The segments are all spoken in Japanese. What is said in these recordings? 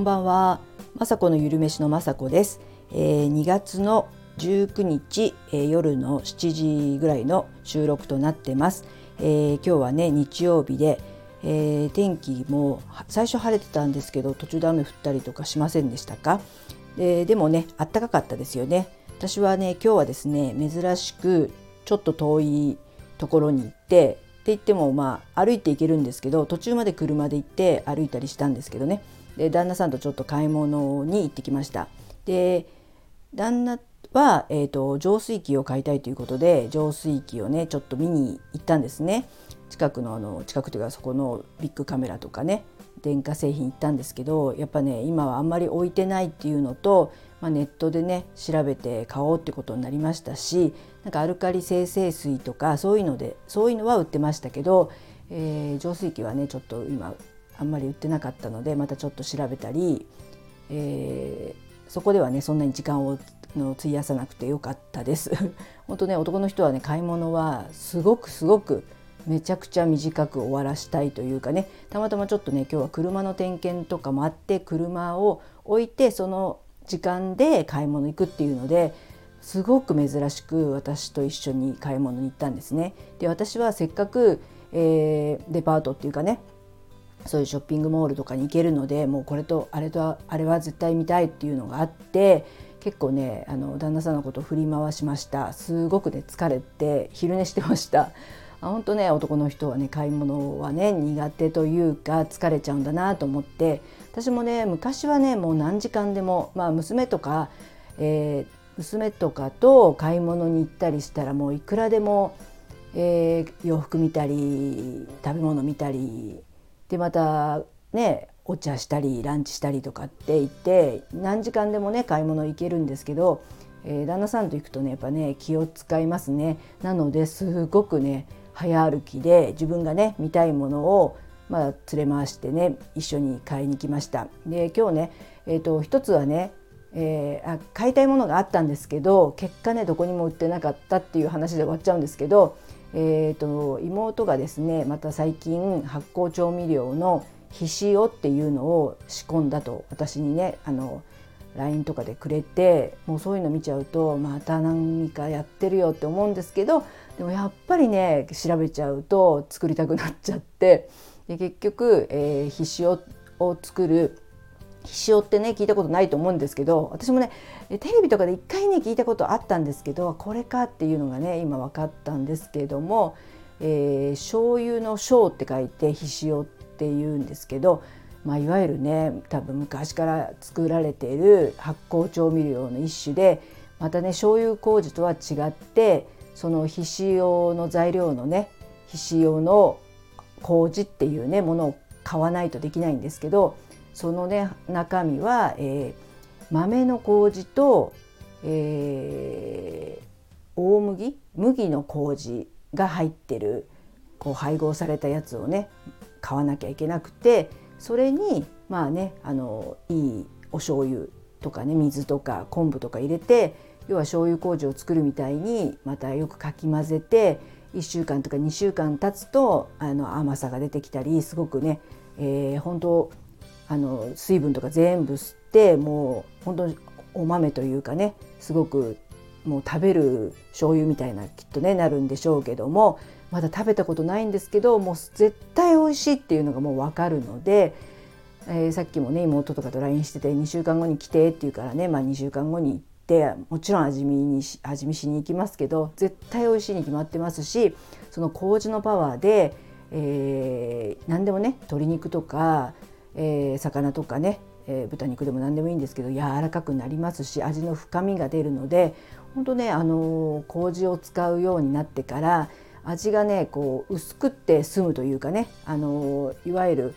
んばんは、まさこのゆるめしのまさこです、えー、2月の19日、えー、夜の7時ぐらいの収録となってます、えー、今日はね日曜日で、えー、天気も最初晴れてたんですけど途中で雨降ったりとかしませんでしたか、えー、でもねあったかかったですよね。私はね今日はですね珍しくちょっと遠いところに行ってって言ってもまあ歩いて行けるんですけど途中まで車で行って歩いたりしたんですけどね。で旦那さんとちょっと買い物に行ってきました。で旦那は、えーと、浄水器を買いたいということで浄水器をねちょっと見に行ったんですね。近くのあの近くというかそこのビッグカメラとかね電化製品行ったんですけどやっぱね今はあんまり置いてないっていうのと、まあ、ネットでね調べて買おうってことになりましたしなんかアルカリ生成水とかそういうのでそういうのは売ってましたけど、えー、浄水器はねちょっと今あんまり売ってなかったのでまたちょっと調べたり、えー、そこではねそんなに時間をの費やさなくてよかったです。本当ね男の人はね買い物はすごくすごくめちゃくちゃ短く終わらしたいというかねたまたまちょっとね今日は車の点検とかもあって車を置いてその時間で買い物行くっていうのですごく珍しく私と一緒に買い物に行ったんですね。で私はせっかく、えー、デパートっていうかねそういうショッピングモールとかに行けるのでもうこれとあれとあれは絶対見たいっていうのがあって結構ねあの旦那さんのことを振り回しました。すごくね疲れて昼寝してました。あ本当ね男の人はね買い物はね苦手というか疲れちゃうんだなと思って私もね昔はねもう何時間でもまあ娘とか、えー、娘とかと買い物に行ったりしたらもういくらでも、えー、洋服見たり食べ物見たりでまたねお茶したりランチしたりとかって言って何時間でもね買い物行けるんですけど、えー、旦那さんと行くとねやっぱね気を使いますね。なのですごくね早歩きで自分がね見たいものをまあ、連れ回してね一緒に買いに来ました。で今日ね、えーと、一つはね、えー、あ買いたいものがあったんですけど結果ねどこにも売ってなかったっていう話で終わっちゃうんですけど、えーと妹がですねまた最近発酵調味料のひしおっていうのを仕込んだと私にねあの LINE とかでくれてもうそういうの見ちゃうとまた何かやってるよって思うんですけどでもやっぱりね調べちゃうと作りたくなっちゃってで結局、えー、ひしおを作るひしおってね聞いたことないと思うんですけど私もねテレビとかで一回ね聞いたことあったんですけどこれかっていうのがね今分かったんですけども、えー、醤油の醤って書いてひしおってっていうんですけど、まあ、いわゆるね多分昔から作られている発酵調味料の一種でまたね醤油麹とは違ってそのひしおの材料のねひしおの麹っていうねものを買わないとできないんですけどそのね中身は、えー、豆の麹と、えー、大麦麦の麹が入ってるこう配合されたやつをね買わなきゃいけなくてそれにまあねあのいいお醤油とかね水とか昆布とか入れて要は醤油麹を作るみたいにまたよくかき混ぜて1週間とか2週間経つとあの甘さが出てきたりすごくね、えー、本当あの水分とか全部吸ってもう本当にお豆というかねすごくもう食べる醤油みたいなきっとねなるんでしょうけどもまだ食べたことないんですけどもう絶対美味しいっていうのがもう分かるので、えー、さっきもね妹とかと LINE してて2週間後に来てって言うからね、まあ、2週間後に行ってもちろん味見に味見しに行きますけど絶対美味しいに決まってますしその麹のパワーで、えー、何でもね鶏肉とか、えー、魚とかねえー、豚肉でも何でもいいんですけど柔らかくなりますし味の深みが出るので本当ねあの麹を使うようになってから味がねこう薄くって済むというかねあのいわゆる、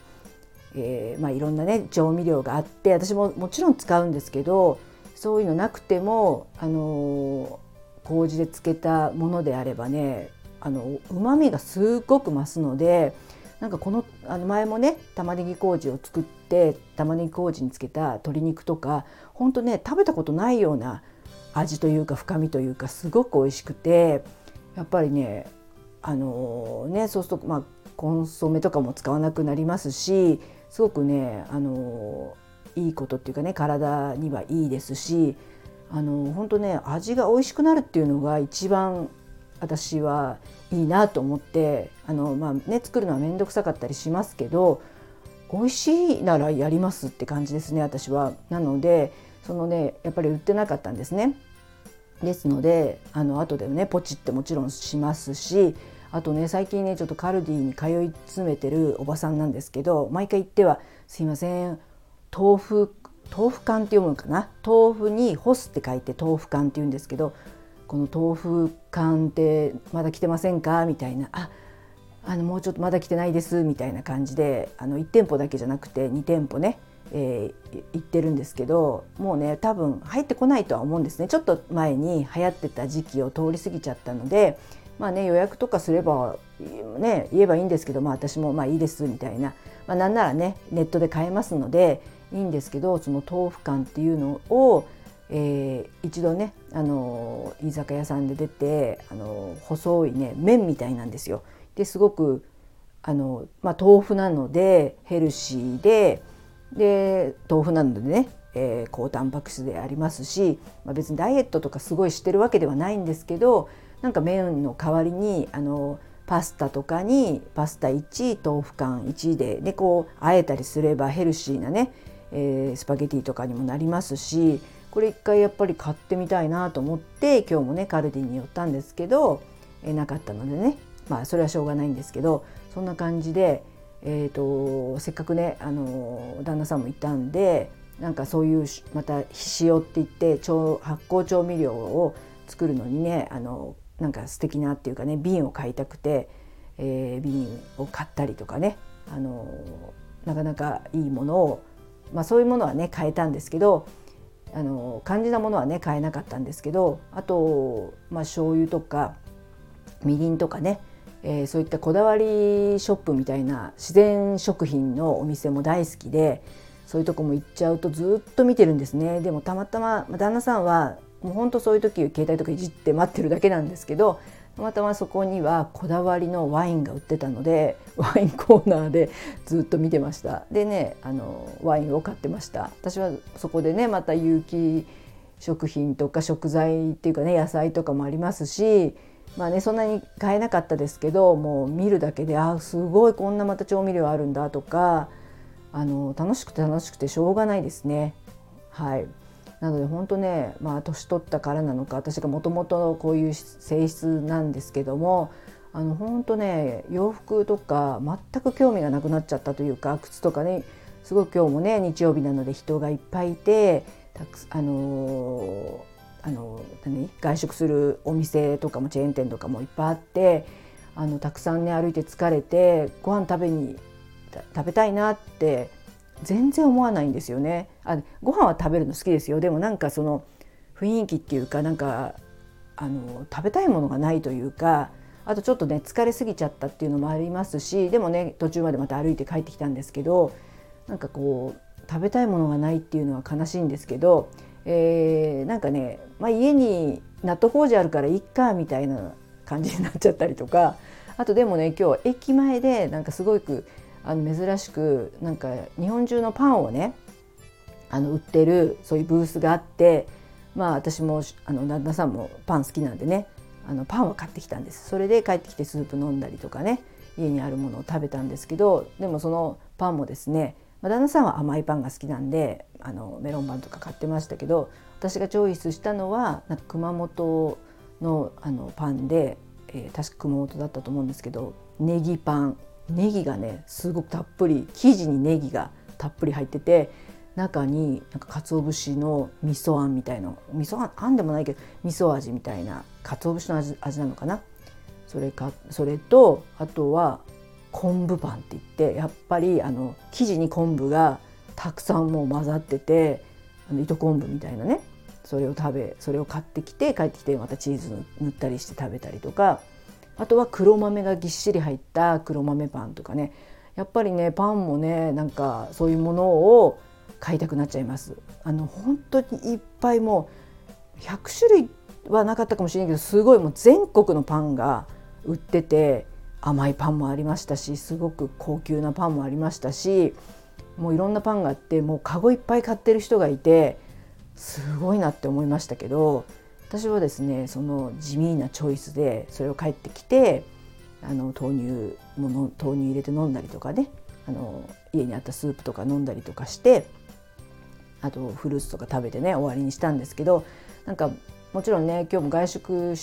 えー、まあ、いろんなね調味料があって私ももちろん使うんですけどそういうのなくてもあの麹で漬けたものであればねあの旨味がすごく増すのでなんかこのあの前もね玉ねぎ麹を作って玉ねぎ麹につけた鶏肉とかほんとね食べたことないような味というか深みというかすごく美味しくてやっぱりねあのねそうするとまあコンソメとかも使わなくなりますしすごくねあのいいことっていうかね体にはいいですしあの本当ね味が美味しくなるっていうのが一番私はいいなと思ってあの、まあね、作るのは面倒くさかったりしますけど美味しいならやりますって感じですね私は。なのでそのねやっぱり売ってなかったんですね。ですのであの後でねポチってもちろんしますしあとね最近ねちょっとカルディに通い詰めてるおばさんなんですけど毎回言っては「すいません豆腐豆腐缶って読むのかな？豆腐に干すって書いて豆腐缶って言うんですけどこの豆腐缶ってまだ来てませんか？みたいな。ああのもうちょっとまだ来てないです。みたいな感じであの1店舗だけじゃなくて2店舗ね、えー、行ってるんですけどもうね多分入ってこないとは思うんですね。ちょっと前に流行ってた時期を通り過ぎちゃったのでまあね予約とかすればね言えばいいんですけどまあ私もまあいいですみたいな、まあ、なんならねネットで買えますのでいいんですけどその豆腐感っていうのをえー、一度ねあの居酒屋さんで出てあの細いね麺みたいなんですよ。ですごくあの、まあ、豆腐なのでヘルシーでで豆腐なのでね、えー、高タンパク質でありますし、まあ、別にダイエットとかすごいしてるわけではないんですけどなんか麺の代わりにあのパスタとかにパスタ1豆腐缶1ででこうあえたりすればヘルシーなね、えー、スパゲティとかにもなりますしこれ一回やっぱり買ってみたいなと思って今日もねカルディに寄ったんですけど、え、なかったのでねまあそれはしょうがないんですけどそんな感じで、えーと、せっかくねあの旦那さんもいたんでなんかそういうまた塩って言って調発酵調味料を作るのにねあのなんか素敵なっていうかね瓶を買いたくて、えー、瓶を買ったりとかねあのなかなかいいものを、まあ、そういうものはね買えたんですけどあの肝心なものはね買えなかったんですけどあと、まあ、醤油とかみりんとかねえー、そういったこだわりショップみたいな自然食品のお店も大好きでそういうとこも行っちゃうとずっと見てるんですね。でもたまたま旦那さんはもうほんとそういう時携帯とかいじって待ってるだけなんですけどたまたまそこにはこだわりのワインが売ってたので ワインコーナーでずっと見てました。でねあのワインを買ってました。私はそこでねまた有機食品とか食材っていうかね野菜とかもありますしまあねそんなに買えなかったですけどもう見るだけであすごいこんなまた調味料あるんだとかあの楽しくて楽しくてしょうがないですね。はい。なので本当ねまあ年取ったからなのか私がもともとこういう性質なんですけどもあの本当ね洋服とか全く興味がなくなっちゃったというか靴とかねすごく今日もね日曜日なので人がいっぱいいてたくあのあの何外食するお店とかもチェーン店とかもいっぱいあってあのたくさんね歩いて疲れてご飯食べに食べたいなって全然思わないんですよね。あご飯は食べるの好きですよでもなんかその雰囲気っていうかなんかあの食べたいものがないというかあとちょっとね疲れすぎちゃったっていうのもありますしでもね途中までまた歩いて帰ってきたんですけどなんかこう食べたいものがないっていうのは悲しいんですけどえー、なんかね、まあ、家に納豆麹あるからいっかみたいな感じになっちゃったりとかあとでもね今日駅前でなんかすごくあの珍しくなんか日本中のパンをねあの売ってるそういうブースがあってまあ私もあの旦那さんもパン好きなんでねあのパンを買ってきたんです。それで帰ってきてスープ飲んだりとかね家にあるものを食べたんですけどでもそのパンもですね、旦那さんは甘いパンが好きなんであのメロンパンとか買ってましたけど私がチョイスしたのはなんか熊本のあのパンで、えー、確か熊本だったと思うんですけどネギパン。ネギがねすごくたっぷり生地にネギがたっぷり入ってて中になんか鰹節の味噌あんみたいな味噌あんでもないけど味噌味みたいな鰹節の味味なのかな？それかそれとあとは昆布パンって言ってやっぱりあの生地に昆布がたくさんもう混ざっててあの糸昆布みたいなねそれを食べそれを買ってきて帰ってきてまたチーズ塗ったりして食べたりとかあとは黒豆がぎっしり入った黒豆パンとかねやっぱりねパンもねなんかそういうものを買いたくなっちゃいます。あの本当にいっぱいもう100種類はなかったかもしれないけどすごいもう全国のパンが売ってて甘いパンもありましたしすごく高級なパンもありましたしもういろんなパンがあってもうカゴいっぱい買ってる人がいてすごいなって思いましたけど私はですねその地味なチョイスでそれを帰ってきてあの豆乳もの豆乳入れて飲んだりとかねあの家にあったスープとか飲んだりとかしてあとフルーツとか食べてね終わりにしたんですけどなんかもちろんね今日も外食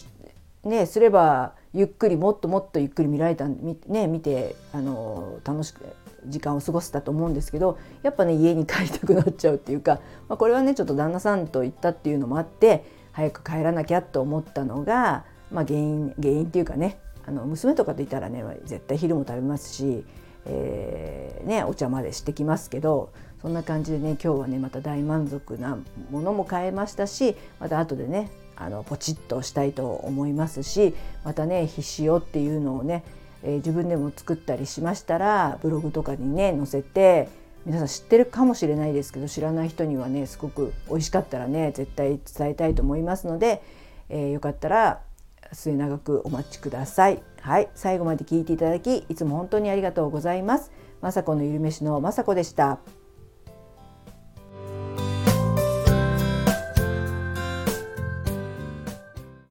ね、すればゆっくりもっともっとゆっくり見られたね見てあの楽しく時間を過ごせたと思うんですけどやっぱね家に帰りたくなっちゃうっていうか、まあ、これはねちょっと旦那さんと行ったっていうのもあって早く帰らなきゃと思ったのが、まあ、原因原因っていうかねあの娘とかといたらね絶対昼も食べますし、えー、ね、お茶までしてきますけどそんな感じでね今日はねまた大満足なものも買えましたしまた後でねあのポチッとしたいと思いますしまたね必死よっていうのをね、えー、自分でも作ったりしましたらブログとかにね載せて皆さん知ってるかもしれないですけど知らない人にはねすごく美味しかったらね絶対伝えたいと思いますので、えー、よかったら末永くお待ちください。はい、最後まで聞いていただきいつも本当にありがとうございます。雅子のゆるめしの雅子でした。